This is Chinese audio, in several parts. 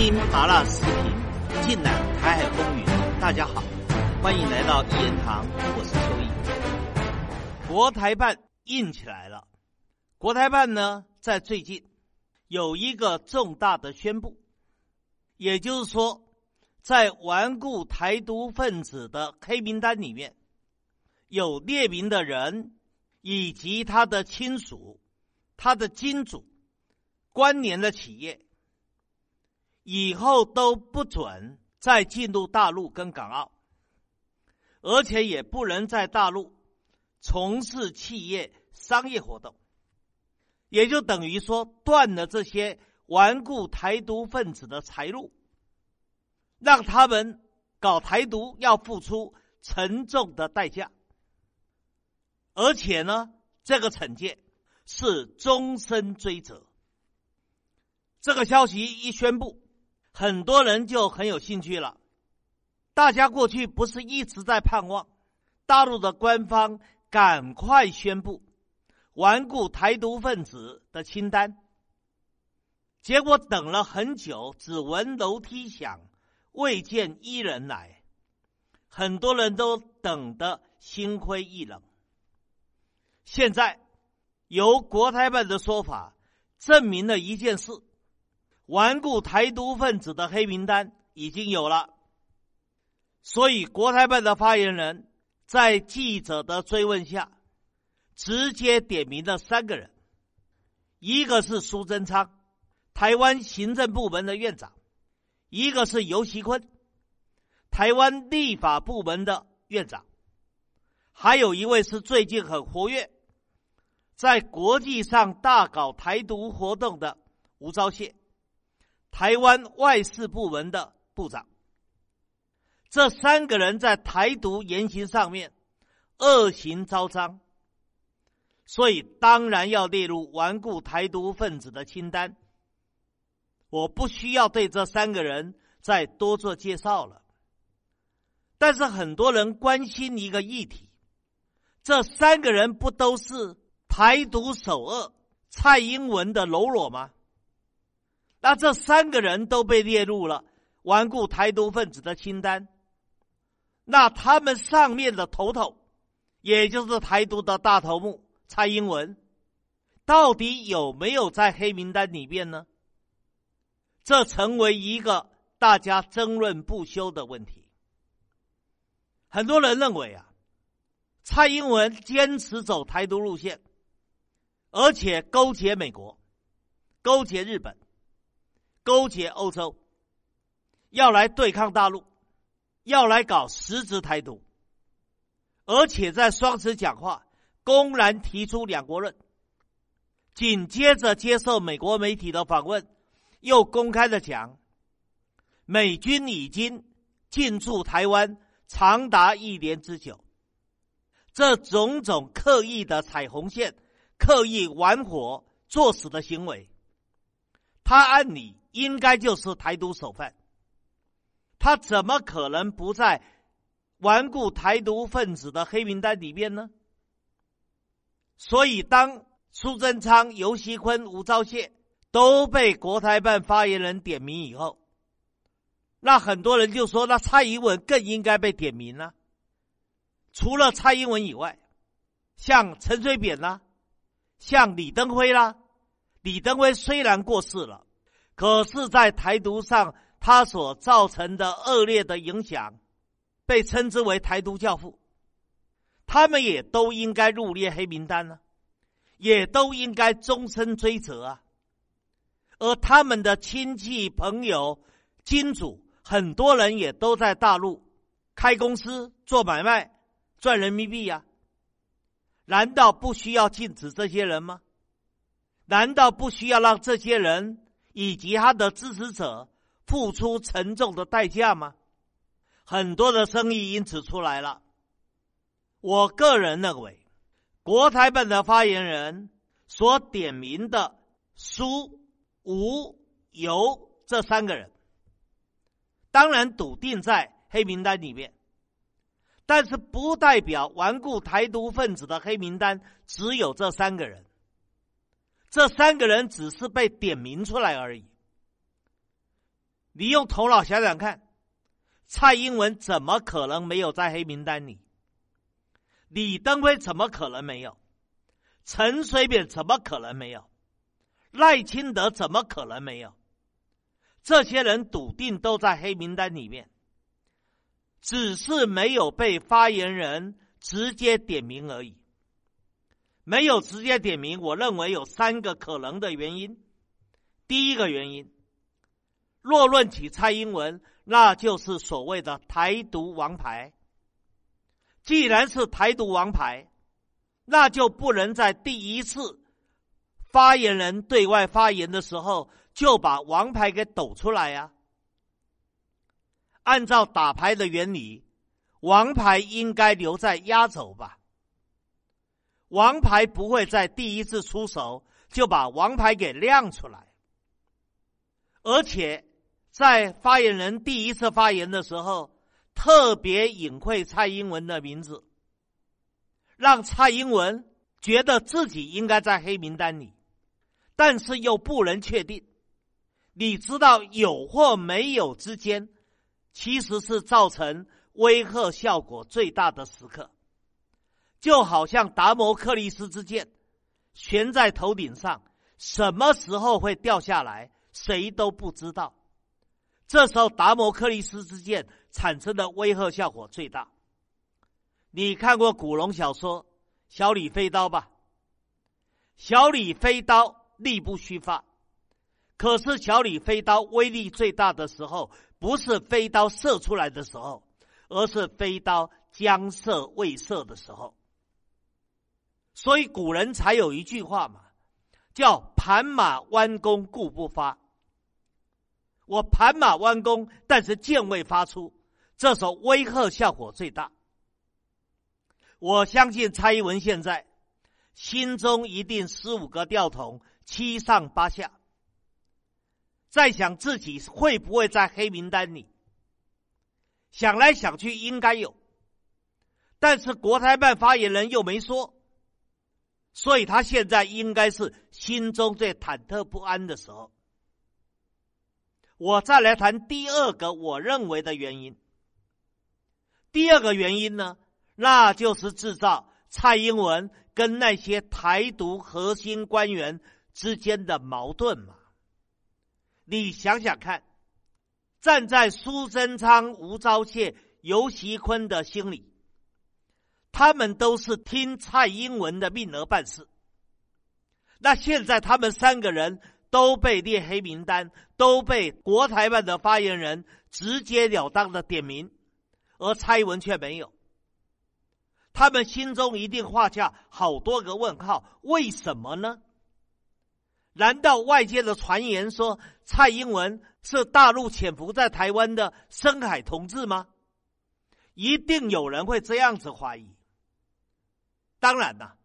听麻辣视频，尽览台海风云。大家好，欢迎来到一言堂，我是秋意。国台办硬起来了。国台办呢，在最近有一个重大的宣布，也就是说，在顽固台独分子的黑名单里面，有列名的人以及他的亲属、他的金主、关联的企业。以后都不准再进入大陆跟港澳，而且也不能在大陆从事企业商业活动，也就等于说断了这些顽固台独分子的财路，让他们搞台独要付出沉重的代价，而且呢，这个惩戒是终身追责。这个消息一宣布。很多人就很有兴趣了。大家过去不是一直在盼望大陆的官方赶快宣布顽固台独分子的清单？结果等了很久，只闻楼梯响，未见一人来。很多人都等得心灰意冷。现在由国台办的说法证明了一件事。顽固台独分子的黑名单已经有了，所以国台办的发言人，在记者的追问下，直接点名了三个人：一个是苏贞昌，台湾行政部门的院长；一个是尤锡坤，台湾立法部门的院长；还有一位是最近很活跃，在国际上大搞台独活动的吴钊燮。台湾外事部门的部长，这三个人在台独言行上面恶行昭彰，所以当然要列入顽固台独分子的清单。我不需要对这三个人再多做介绍了。但是很多人关心一个议题：这三个人不都是台独首恶蔡英文的喽啰吗？那这三个人都被列入了顽固台独分子的清单，那他们上面的头头，也就是台独的大头目蔡英文，到底有没有在黑名单里面呢？这成为一个大家争论不休的问题。很多人认为啊，蔡英文坚持走台独路线，而且勾结美国，勾结日本。勾结欧洲，要来对抗大陆，要来搞实质台独，而且在双十讲话，公然提出两国论。紧接着接受美国媒体的访问，又公开的讲，美军已经进驻台湾长达一年之久。这种种刻意的踩红线、刻意玩火作死的行为，他按理。应该就是台独首犯，他怎么可能不在顽固台独分子的黑名单里面呢？所以，当苏贞昌、尤锡坤、吴钊燮都被国台办发言人点名以后，那很多人就说，那蔡英文更应该被点名了。除了蔡英文以外，像陈水扁啦，像李登辉啦，李登辉虽然过世了。可是，在台独上，他所造成的恶劣的影响，被称之为台独教父。他们也都应该入列黑名单呢，也都应该终身追责啊。而他们的亲戚朋友、金主，很多人也都在大陆开公司做买卖，赚人民币呀。难道不需要禁止这些人吗？难道不需要让这些人？以及他的支持者付出沉重的代价吗？很多的生意因此出来了。我个人认为，国台办的发言人所点名的苏、吴、尤这三个人，当然笃定在黑名单里面，但是不代表顽固台独分子的黑名单只有这三个人。这三个人只是被点名出来而已。你用头脑想想看，蔡英文怎么可能没有在黑名单里？李登辉怎么可能没有？陈水扁怎么可能没有？赖清德怎么可能没有？这些人笃定都在黑名单里面，只是没有被发言人直接点名而已。没有直接点名，我认为有三个可能的原因。第一个原因，若论起蔡英文，那就是所谓的台独王牌。既然是台独王牌，那就不能在第一次发言人对外发言的时候就把王牌给抖出来呀。按照打牌的原理，王牌应该留在压轴吧。王牌不会在第一次出手就把王牌给亮出来，而且在发言人第一次发言的时候，特别隐晦蔡英文的名字，让蔡英文觉得自己应该在黑名单里，但是又不能确定。你知道有或没有之间，其实是造成威吓效果最大的时刻。就好像达摩克利斯之剑悬在头顶上，什么时候会掉下来，谁都不知道。这时候达摩克利斯之剑产生的威吓效果最大。你看过古龙小说《小李飞刀》吧？小李飞刀力不虚发，可是小李飞刀威力最大的时候，不是飞刀射出来的时候，而是飞刀将射未射的时候。所以古人才有一句话嘛，叫“盘马弯弓固不发”。我盘马弯弓，但是箭未发出，这时候威吓效果最大。我相信蔡英文现在心中一定十五个吊桶，七上八下，在想自己会不会在黑名单里。想来想去，应该有，但是国台办发言人又没说。所以他现在应该是心中最忐忑不安的时候。我再来谈第二个我认为的原因。第二个原因呢，那就是制造蔡英文跟那些台独核心官员之间的矛盾嘛。你想想看，站在苏贞昌、吴钊燮、尤习坤的心里。他们都是听蔡英文的命而办事。那现在他们三个人都被列黑名单，都被国台办的发言人直截了当的点名，而蔡英文却没有。他们心中一定画下好多个问号：为什么呢？难道外界的传言说蔡英文是大陆潜伏在台湾的深海同志吗？一定有人会这样子怀疑。当然了，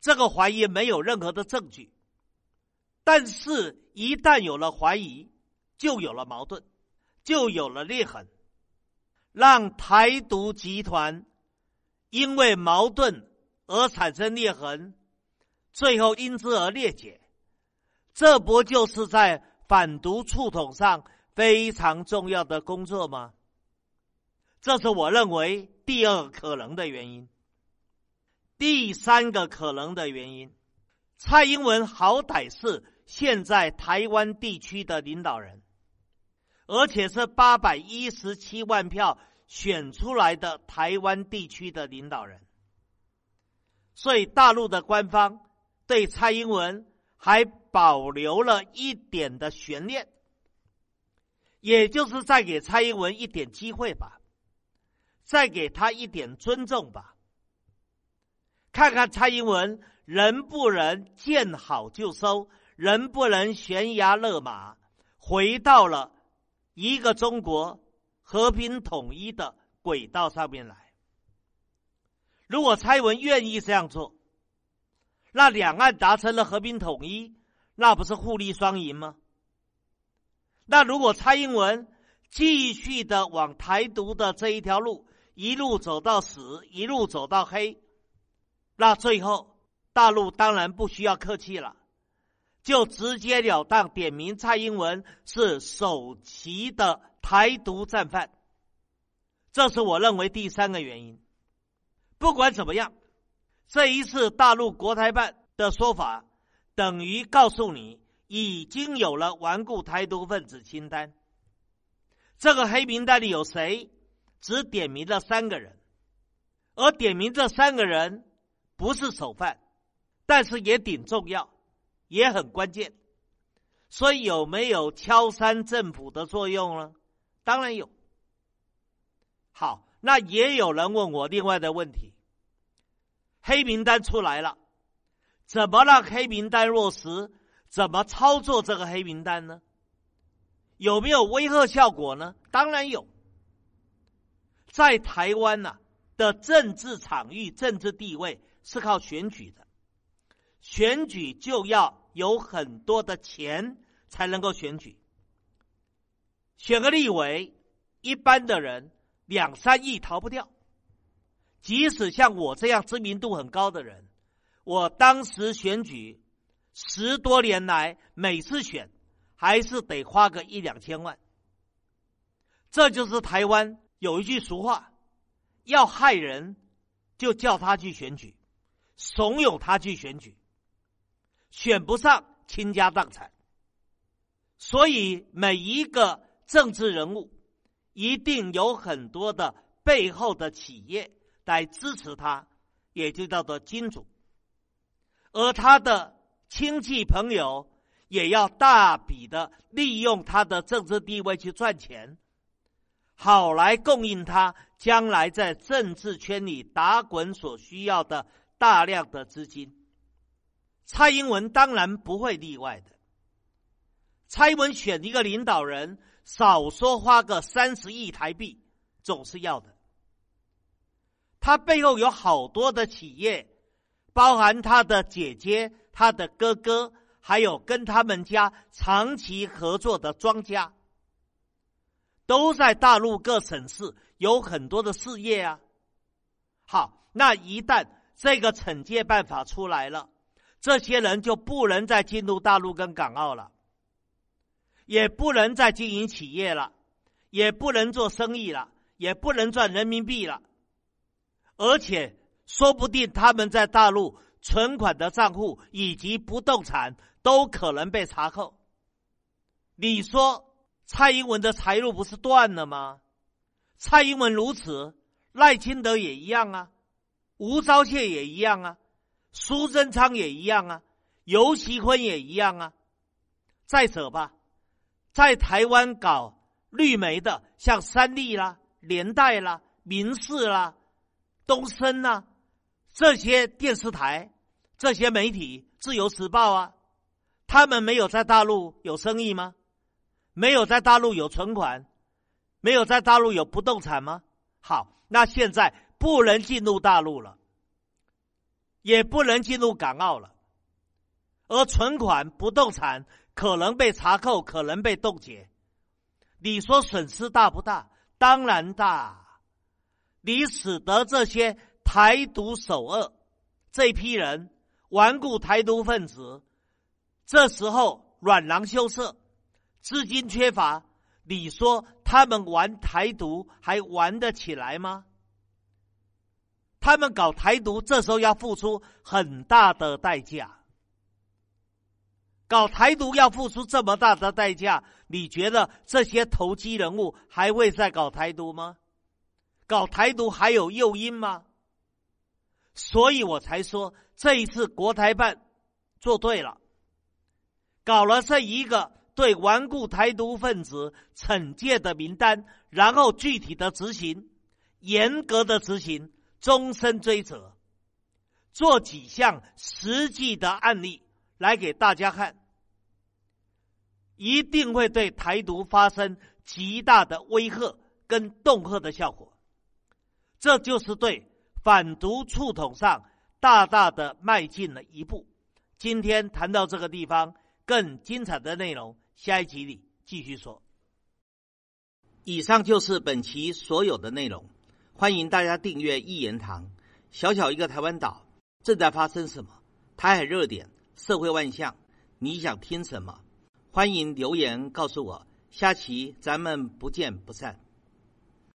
这个怀疑没有任何的证据，但是，一旦有了怀疑，就有了矛盾，就有了裂痕，让台独集团因为矛盾而产生裂痕，最后因之而裂解，这不就是在反独触统上非常重要的工作吗？这是我认为第二可能的原因。第三个可能的原因，蔡英文好歹是现在台湾地区的领导人，而且是八百一十七万票选出来的台湾地区的领导人，所以大陆的官方对蔡英文还保留了一点的悬念，也就是再给蔡英文一点机会吧，再给他一点尊重吧。看看蔡英文能不能见好就收，能不能悬崖勒马，回到了一个中国和平统一的轨道上面来。如果蔡英文愿意这样做，那两岸达成了和平统一，那不是互利双赢吗？那如果蔡英文继续的往台独的这一条路一路走到死，一路走到黑。那最后，大陆当然不需要客气了，就直截了当点名蔡英文是首席的台独战犯。这是我认为第三个原因。不管怎么样，这一次大陆国台办的说法，等于告诉你已经有了顽固台独分子清单。这个黑名单里有谁？只点名了三个人，而点名这三个人不是首犯，但是也挺重要，也很关键。所以有没有敲山震虎的作用呢？当然有。好，那也有人问我另外的问题：黑名单出来了，怎么让黑名单落实？怎么操作这个黑名单呢？有没有威吓效果呢？当然有。在台湾呐的政治场域、政治地位是靠选举的，选举就要有很多的钱才能够选举。选个立委，一般的人两三亿逃不掉。即使像我这样知名度很高的人，我当时选举十多年来，每次选还是得花个一两千万。这就是台湾。有一句俗话，要害人，就叫他去选举，怂恿他去选举，选不上倾家荡产。所以每一个政治人物，一定有很多的背后的企业来支持他，也就叫做金主。而他的亲戚朋友也要大笔的利用他的政治地位去赚钱。好来供应他将来在政治圈里打滚所需要的大量的资金。蔡英文当然不会例外的。蔡英文选一个领导人，少说花个三十亿台币，总是要的。他背后有好多的企业，包含他的姐姐、他的哥哥，还有跟他们家长期合作的庄家。都在大陆各省市有很多的事业啊。好，那一旦这个惩戒办法出来了，这些人就不能再进入大陆跟港澳了，也不能再经营企业了，也不能做生意了，也不能赚人民币了，而且说不定他们在大陆存款的账户以及不动产都可能被查扣。你说？蔡英文的财路不是断了吗？蔡英文如此，赖清德也一样啊，吴钊燮也一样啊，苏贞昌也一样啊，尤其坤也一样啊。再者吧，在台湾搞绿媒的，像三立啦、连带啦、民视啦、东森呐，这些电视台、这些媒体，《自由时报》啊，他们没有在大陆有生意吗？没有在大陆有存款，没有在大陆有不动产吗？好，那现在不能进入大陆了，也不能进入港澳了，而存款、不动产可能被查扣，可能被冻结。你说损失大不大？当然大。你使得这些台独首恶这批人顽固台独分子，这时候软囊羞涩。资金缺乏，你说他们玩台独还玩得起来吗？他们搞台独，这时候要付出很大的代价。搞台独要付出这么大的代价，你觉得这些投机人物还会再搞台独吗？搞台独还有诱因吗？所以我才说这一次国台办做对了，搞了这一个。对顽固台独分子惩戒的名单，然后具体的执行，严格的执行，终身追责，做几项实际的案例来给大家看，一定会对台独发生极大的威吓跟恫吓的效果。这就是对反独触统上大大的迈进了一步。今天谈到这个地方，更精彩的内容。下一集里继续说。以上就是本期所有的内容，欢迎大家订阅一言堂。小小一个台湾岛，正在发生什么？台海热点，社会万象，你想听什么？欢迎留言告诉我。下期咱们不见不散。